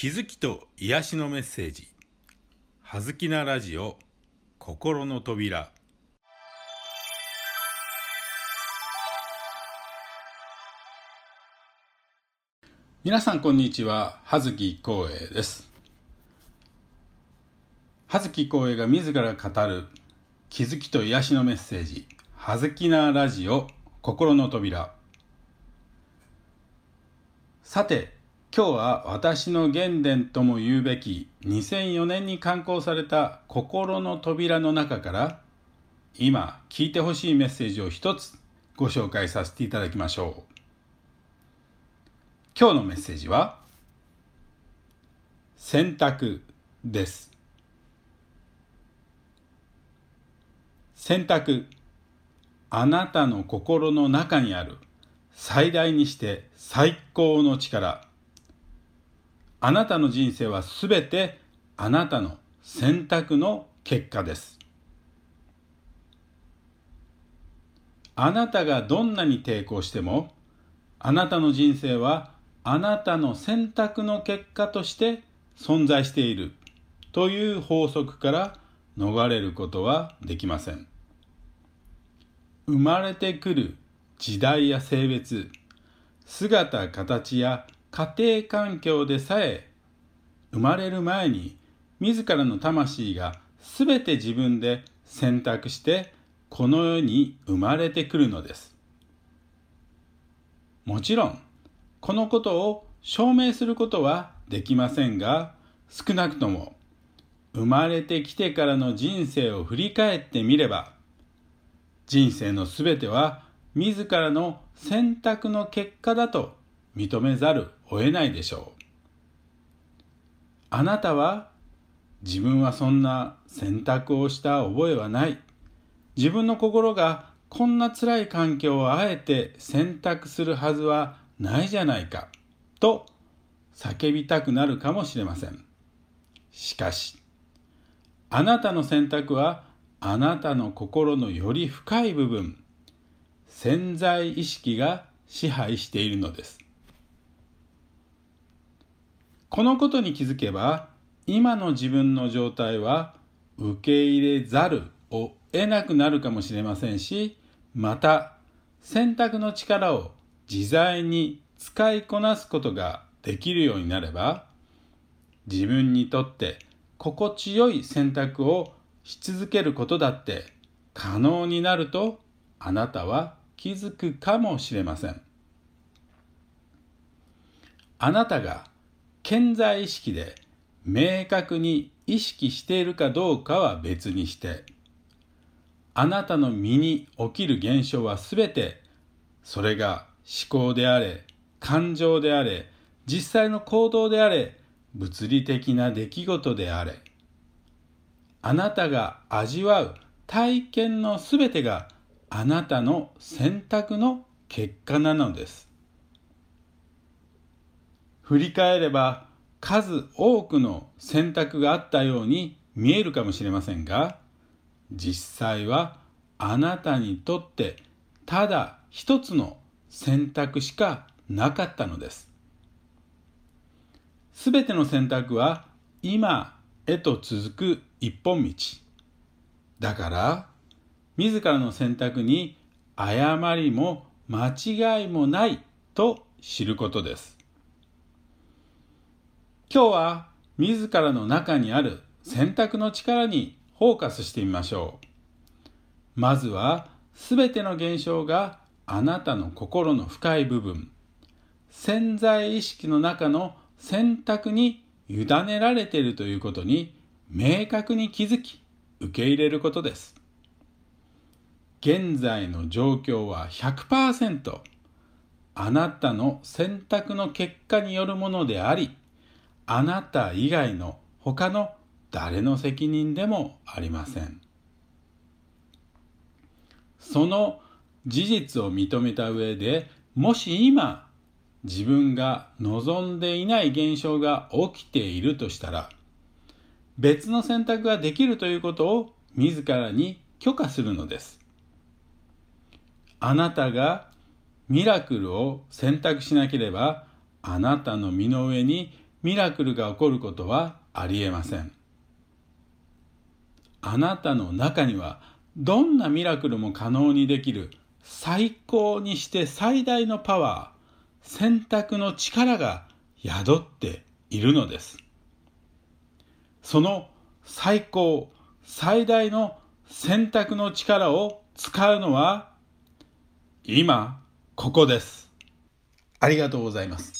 気づきと癒しのメッセージ「はずきなラジオ心の扉」皆さんこんにちは。葉月光栄です。葉月光栄が自ら語る。気づきと癒しのメッセージ「はずきなラジオ心の扉」さて今日は私の原点とも言うべき2004年に刊行された心の扉の中から今聞いてほしいメッセージを一つご紹介させていただきましょう。今日のメッセージは選択です。選択あなたの心の中にある最大にして最高の力。あなたの人生はすべてあなたの選択の結果です。あなたがどんなに抵抗してもあなたの人生はあなたの選択の結果として存在しているという法則から逃れることはできません。生まれてくる時代や性別姿形や家庭環境でさえ生まれる前に自らの魂が全て自分で選択してこの世に生まれてくるのです。もちろんこのことを証明することはできませんが少なくとも生まれてきてからの人生を振り返ってみれば人生のすべては自らの選択の結果だと認めざるを得ないでしょう。あなたは自分はそんな選択をした覚えはない。自分の心がこんな辛い環境をあえて選択するはずはないじゃないかと叫びたくなるかもしれません。しかし、あなたの選択はあなたの心のより深い部分、潜在意識が支配しているのです。このことに気づけば今の自分の状態は受け入れざるを得なくなるかもしれませんしまた選択の力を自在に使いこなすことができるようになれば自分にとって心地よい選択をし続けることだって可能になるとあなたは気づくかもしれません。あなたが健在意識で明確に意識しているかどうかは別にしてあなたの身に起きる現象はすべてそれが思考であれ感情であれ実際の行動であれ物理的な出来事であれあなたが味わう体験のすべてがあなたの選択の結果なのです。振り返れば数多くの選択があったように見えるかもしれませんが実際はあなたにとってただ一つの選択しかなかったのです。すべての選択は今へと続く一本道。だから自らの選択に誤りも間違いもないと知ることです。今日は自らの中にある選択の力にフォーカスしてみましょう。まずは全ての現象があなたの心の深い部分、潜在意識の中の選択に委ねられているということに明確に気づき受け入れることです。現在の状況は100%あなたの選択の結果によるものでありあなた以外の他の誰の責任でもありません。その事実を認めた上でもし今自分が望んでいない現象が起きているとしたら別の選択ができるということを自らに許可するのです。あなたがミラクルを選択しなければあなたの身の上にミラクルが起こることはありえません。あなたの中にはどんなミラクルも可能にできる最高にして最大のパワー、選択の力が宿っているのです。その最高、最大の選択の力を使うのは今、ここです。ありがとうございます。